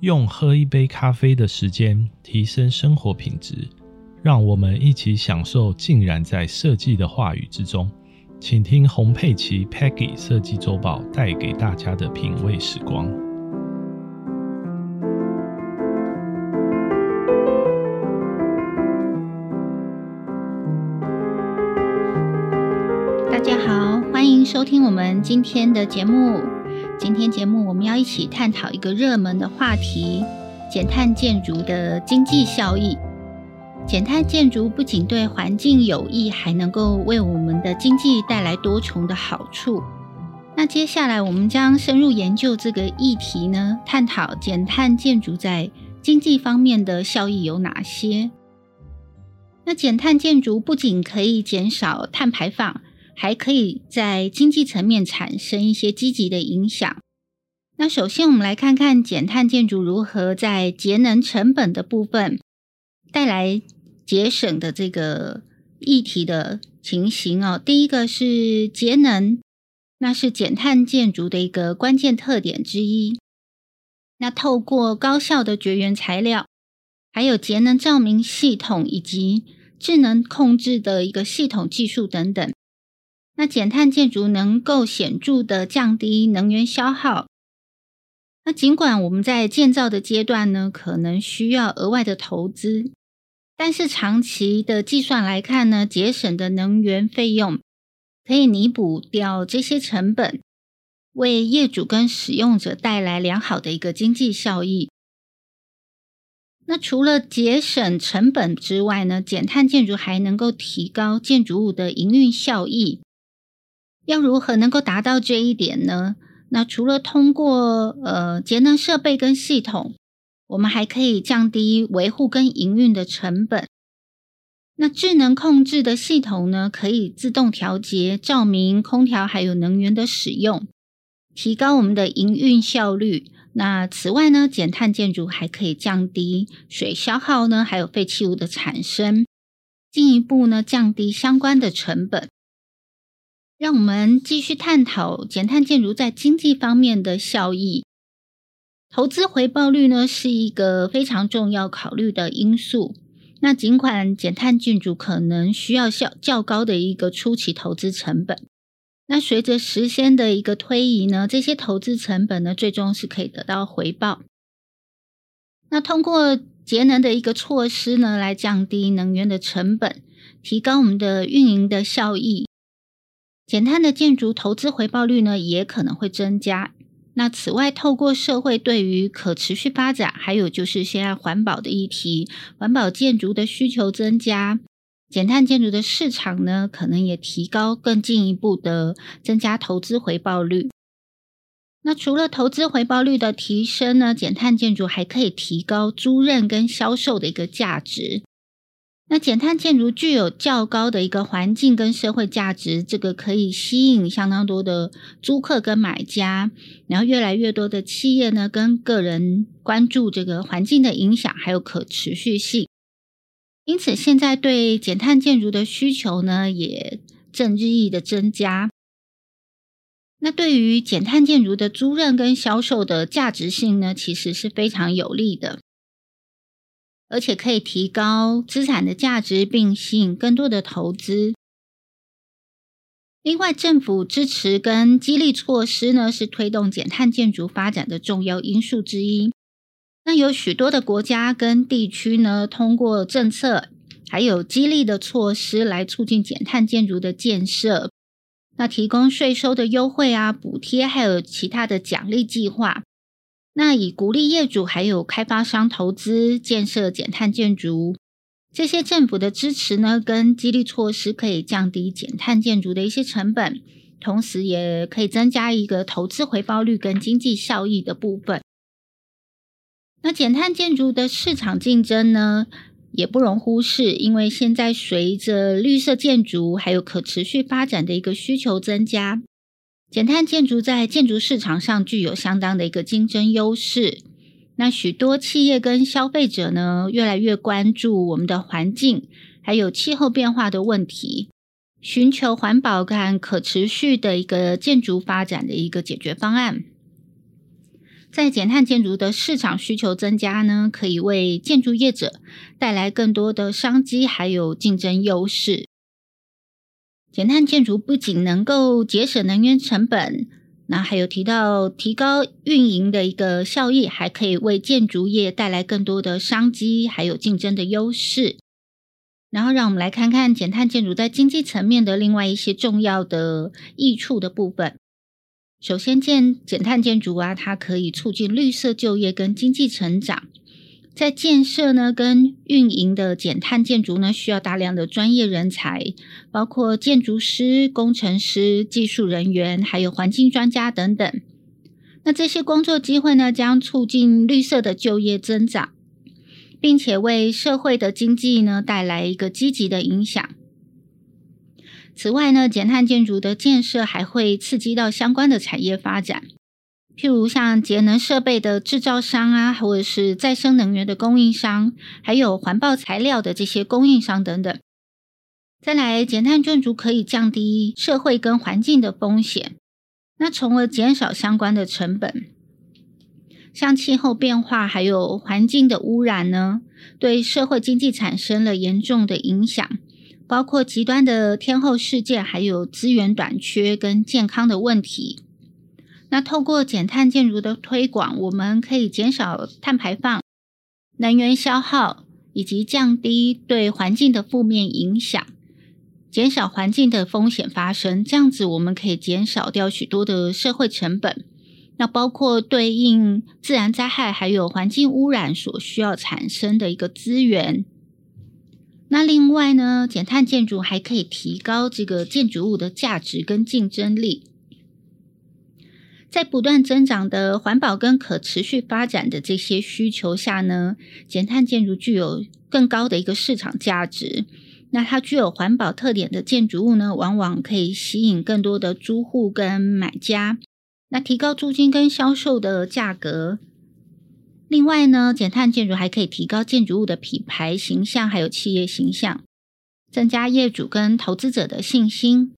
用喝一杯咖啡的时间提升生活品质，让我们一起享受浸染在设计的话语之中。请听洪佩奇 Peggy 设计周报带给大家的品味时光。大家好，欢迎收听我们今天的节目。今天节目我们要一起探讨一个热门的话题：减碳建筑的经济效益。减碳建筑不仅对环境有益，还能够为我们的经济带来多重的好处。那接下来我们将深入研究这个议题呢，探讨减碳建筑在经济方面的效益有哪些。那减碳建筑不仅可以减少碳排放，还可以在经济层面产生一些积极的影响。那首先我们来看看减碳建筑如何在节能成本的部分带来。节省的这个议题的情形哦，第一个是节能，那是减碳建筑的一个关键特点之一。那透过高效的绝缘材料，还有节能照明系统以及智能控制的一个系统技术等等，那减碳建筑能够显著的降低能源消耗。那尽管我们在建造的阶段呢，可能需要额外的投资。但是长期的计算来看呢，节省的能源费用可以弥补掉这些成本，为业主跟使用者带来良好的一个经济效益。那除了节省成本之外呢，减碳建筑还能够提高建筑物的营运效益。要如何能够达到这一点呢？那除了通过呃节能设备跟系统。我们还可以降低维护跟营运的成本。那智能控制的系统呢，可以自动调节照明、空调还有能源的使用，提高我们的营运效率。那此外呢，减碳建筑还可以降低水消耗呢，还有废弃物的产生，进一步呢降低相关的成本。让我们继续探讨减碳建筑在经济方面的效益。投资回报率呢是一个非常重要考虑的因素。那尽管减碳建筑可能需要较较高的一个初期投资成本，那随着时间的一个推移呢，这些投资成本呢最终是可以得到回报。那通过节能的一个措施呢，来降低能源的成本，提高我们的运营的效益，减碳的建筑投资回报率呢也可能会增加。那此外，透过社会对于可持续发展，还有就是现在环保的议题，环保建筑的需求增加，减碳建筑的市场呢，可能也提高更进一步的增加投资回报率。那除了投资回报率的提升呢，减碳建筑还可以提高租赁跟销售的一个价值。那减碳建筑具有较高的一个环境跟社会价值，这个可以吸引相当多的租客跟买家，然后越来越多的企业呢跟个人关注这个环境的影响还有可持续性，因此现在对减碳建筑的需求呢也正日益的增加。那对于减碳建筑的租赁跟销售的价值性呢，其实是非常有利的。而且可以提高资产的价值，并吸引更多的投资。另外，政府支持跟激励措施呢，是推动减碳建筑发展的重要因素之一。那有许多的国家跟地区呢，通过政策还有激励的措施来促进减碳建筑的建设。那提供税收的优惠啊、补贴，还有其他的奖励计划。那以鼓励业主还有开发商投资建设减碳建筑，这些政府的支持呢，跟激励措施可以降低减碳建筑的一些成本，同时也可以增加一个投资回报率跟经济效益的部分。那减碳建筑的市场竞争呢，也不容忽视，因为现在随着绿色建筑还有可持续发展的一个需求增加。减碳建筑在建筑市场上具有相当的一个竞争优势。那许多企业跟消费者呢，越来越关注我们的环境还有气候变化的问题，寻求环保跟可持续的一个建筑发展的一个解决方案。在减碳建筑的市场需求增加呢，可以为建筑业者带来更多的商机，还有竞争优势。减碳建筑不仅能够节省能源成本，那还有提到提高运营的一个效益，还可以为建筑业带来更多的商机，还有竞争的优势。然后，让我们来看看减碳建筑在经济层面的另外一些重要的益处的部分。首先，建减碳建筑啊，它可以促进绿色就业跟经济成长。在建设呢跟运营的减碳建筑呢，需要大量的专业人才，包括建筑师、工程师、技术人员，还有环境专家等等。那这些工作机会呢，将促进绿色的就业增长。并且为社会的经济呢带来一个积极的影响。此外呢，减碳建筑的建设还会刺激到相关的产业发展，譬如像节能设备的制造商啊，或者是再生能源的供应商，还有环保材料的这些供应商等等。再来，减碳建筑可以降低社会跟环境的风险，那从而减少相关的成本。像气候变化还有环境的污染呢，对社会经济产生了严重的影响，包括极端的天候事件，还有资源短缺跟健康的问题。那透过减碳建筑的推广，我们可以减少碳排放、能源消耗，以及降低对环境的负面影响，减少环境的风险发生。这样子，我们可以减少掉许多的社会成本。那包括对应自然灾害还有环境污染所需要产生的一个资源。那另外呢，减碳建筑还可以提高这个建筑物的价值跟竞争力。在不断增长的环保跟可持续发展的这些需求下呢，减碳建筑具有更高的一个市场价值。那它具有环保特点的建筑物呢，往往可以吸引更多的租户跟买家。那提高租金跟销售的价格。另外呢，减碳建筑还可以提高建筑物的品牌形象，还有企业形象，增加业主跟投资者的信心。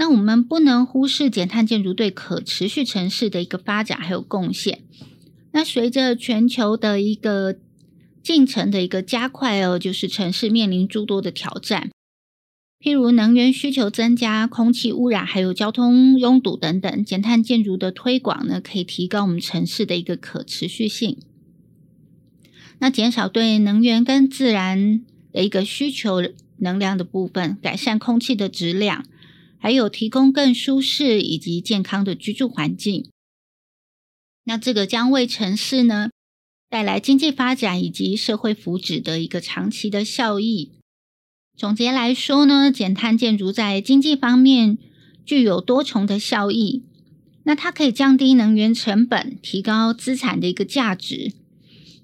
那我们不能忽视减碳建筑对可持续城市的一个发展还有贡献。那随着全球的一个进程的一个加快哦，就是城市面临诸多的挑战。譬如能源需求增加、空气污染，还有交通拥堵等等，减碳建筑的推广呢，可以提高我们城市的一个可持续性。那减少对能源跟自然的一个需求能量的部分，改善空气的质量，还有提供更舒适以及健康的居住环境。那这个将为城市呢带来经济发展以及社会福祉的一个长期的效益。总结来说呢，减碳建筑在经济方面具有多重的效益。那它可以降低能源成本，提高资产的一个价值，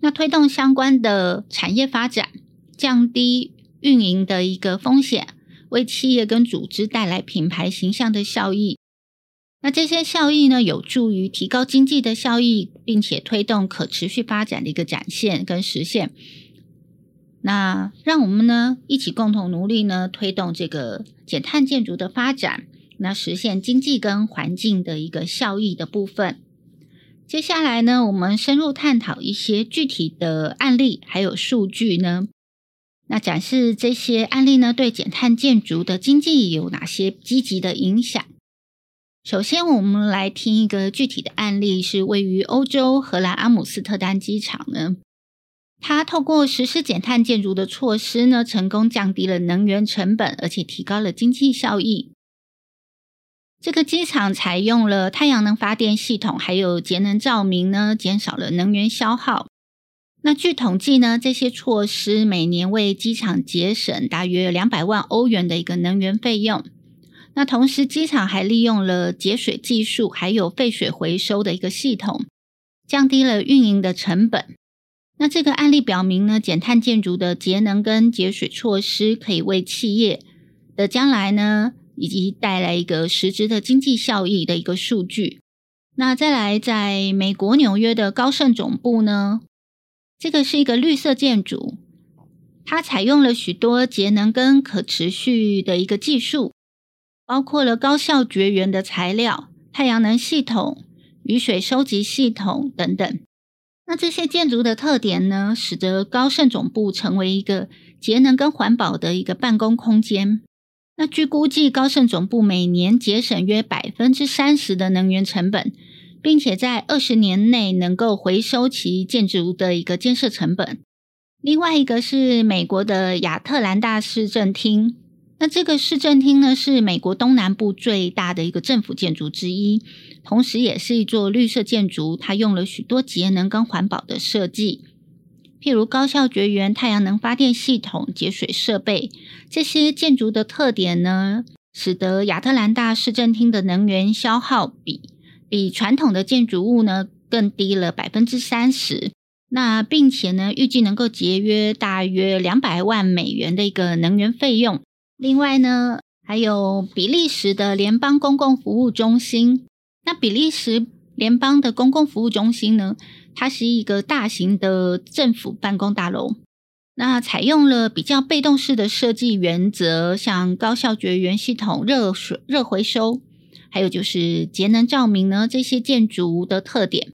那推动相关的产业发展，降低运营的一个风险，为企业跟组织带来品牌形象的效益。那这些效益呢，有助于提高经济的效益，并且推动可持续发展的一个展现跟实现。那让我们呢一起共同努力呢，推动这个减碳建筑的发展，那实现经济跟环境的一个效益的部分。接下来呢，我们深入探讨一些具体的案例，还有数据呢，那展示这些案例呢对减碳建筑的经济有哪些积极的影响。首先，我们来听一个具体的案例，是位于欧洲荷兰阿姆斯特丹机场呢。它透过实施减碳建筑的措施呢，成功降低了能源成本，而且提高了经济效益。这个机场采用了太阳能发电系统，还有节能照明呢，减少了能源消耗。那据统计呢，这些措施每年为机场节省大约两百万欧元的一个能源费用。那同时，机场还利用了节水技术，还有废水回收的一个系统，降低了运营的成本。那这个案例表明呢，减碳建筑的节能跟节水措施可以为企业的将来呢，以及带来一个实质的经济效益的一个数据。那再来，在美国纽约的高盛总部呢，这个是一个绿色建筑，它采用了许多节能跟可持续的一个技术，包括了高效绝缘的材料、太阳能系统、雨水收集系统等等。那这些建筑的特点呢，使得高盛总部成为一个节能跟环保的一个办公空间。那据估计，高盛总部每年节省约百分之三十的能源成本，并且在二十年内能够回收其建筑物的一个建设成本。另外一个是美国的亚特兰大市政厅。那这个市政厅呢，是美国东南部最大的一个政府建筑之一，同时也是一座绿色建筑。它用了许多节能跟环保的设计，譬如高效绝缘太阳能发电系统、节水设备。这些建筑的特点呢，使得亚特兰大市政厅的能源消耗比比传统的建筑物呢更低了百分之三十。那并且呢，预计能够节约大约两百万美元的一个能源费用。另外呢，还有比利时的联邦公共服务中心。那比利时联邦的公共服务中心呢，它是一个大型的政府办公大楼。那采用了比较被动式的设计原则，像高效绝缘系统、热水热回收，还有就是节能照明呢，这些建筑的特点，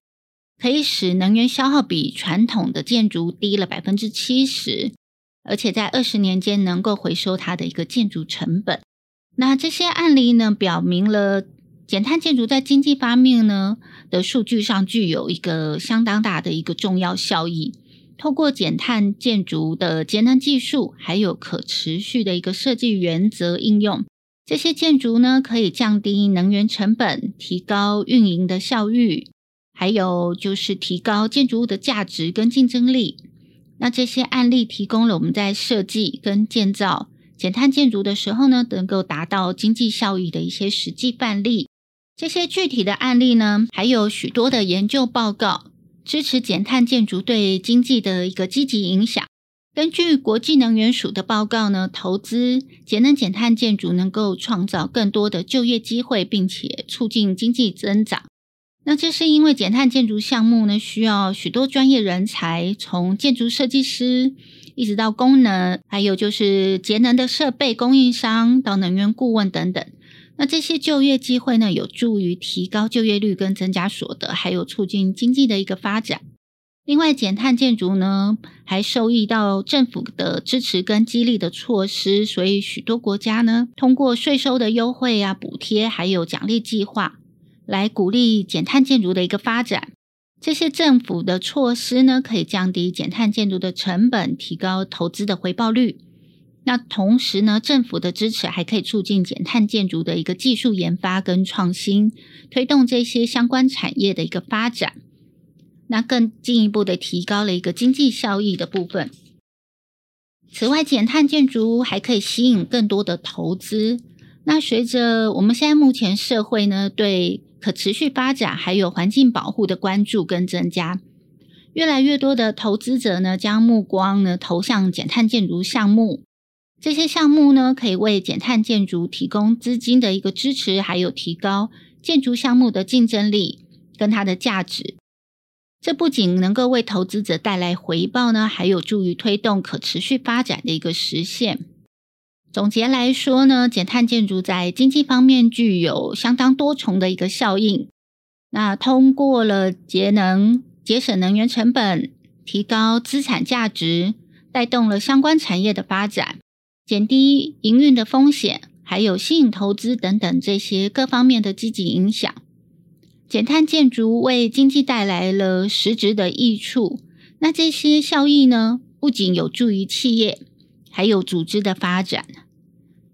可以使能源消耗比传统的建筑低了百分之七十。而且在二十年间能够回收它的一个建筑成本。那这些案例呢，表明了减碳建筑在经济方面呢的数据上具有一个相当大的一个重要效益。透过减碳建筑的节能技术，还有可持续的一个设计原则应用，这些建筑呢可以降低能源成本，提高运营的效率，还有就是提高建筑物的价值跟竞争力。那这些案例提供了我们在设计跟建造减碳建筑的时候呢，能够达到经济效益的一些实际范例。这些具体的案例呢，还有许多的研究报告支持减碳建筑对经济的一个积极影响。根据国际能源署的报告呢，投资节能减碳建筑能够创造更多的就业机会，并且促进经济增长。那这是因为减碳建筑项目呢，需要许多专业人才，从建筑设计师一直到功能，还有就是节能的设备供应商到能源顾问等等。那这些就业机会呢，有助于提高就业率跟增加所得，还有促进经济的一个发展。另外，减碳建筑呢，还受益到政府的支持跟激励的措施，所以许多国家呢，通过税收的优惠啊、补贴，还有奖励计划。来鼓励减碳建筑的一个发展，这些政府的措施呢，可以降低减碳建筑的成本，提高投资的回报率。那同时呢，政府的支持还可以促进减碳建筑的一个技术研发跟创新，推动这些相关产业的一个发展。那更进一步的提高了一个经济效益的部分。此外，减碳建筑还可以吸引更多的投资。那随着我们现在目前社会呢，对可持续发展还有环境保护的关注跟增加，越来越多的投资者呢将目光呢投向减碳建筑项目。这些项目呢可以为减碳建筑提供资金的一个支持，还有提高建筑项目的竞争力跟它的价值。这不仅能够为投资者带来回报呢，还有助于推动可持续发展的一个实现。总结来说呢，减碳建筑在经济方面具有相当多重的一个效应。那通过了节能、节省能源成本、提高资产价值，带动了相关产业的发展，减低营运的风险，还有吸引投资等等这些各方面的积极影响。减碳建筑为经济带来了实质的益处。那这些效益呢，不仅有助于企业。还有组织的发展，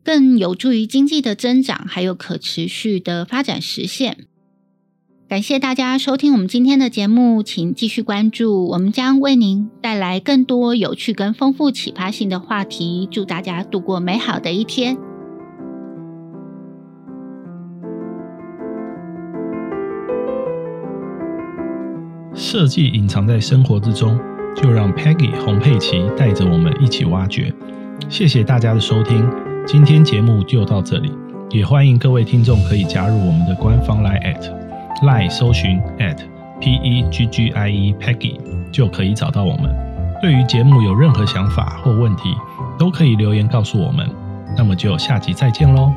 更有助于经济的增长，还有可持续的发展实现。感谢大家收听我们今天的节目，请继续关注，我们将为您带来更多有趣跟丰富启发性的话题。祝大家度过美好的一天。设计隐藏在生活之中。就让 Peggy 洪佩琪带着我们一起挖掘。谢谢大家的收听，今天节目就到这里，也欢迎各位听众可以加入我们的官方 Line at Line 搜寻 at P E G G I E Peggy 就可以找到我们。对于节目有任何想法或问题，都可以留言告诉我们。那么就下集再见喽。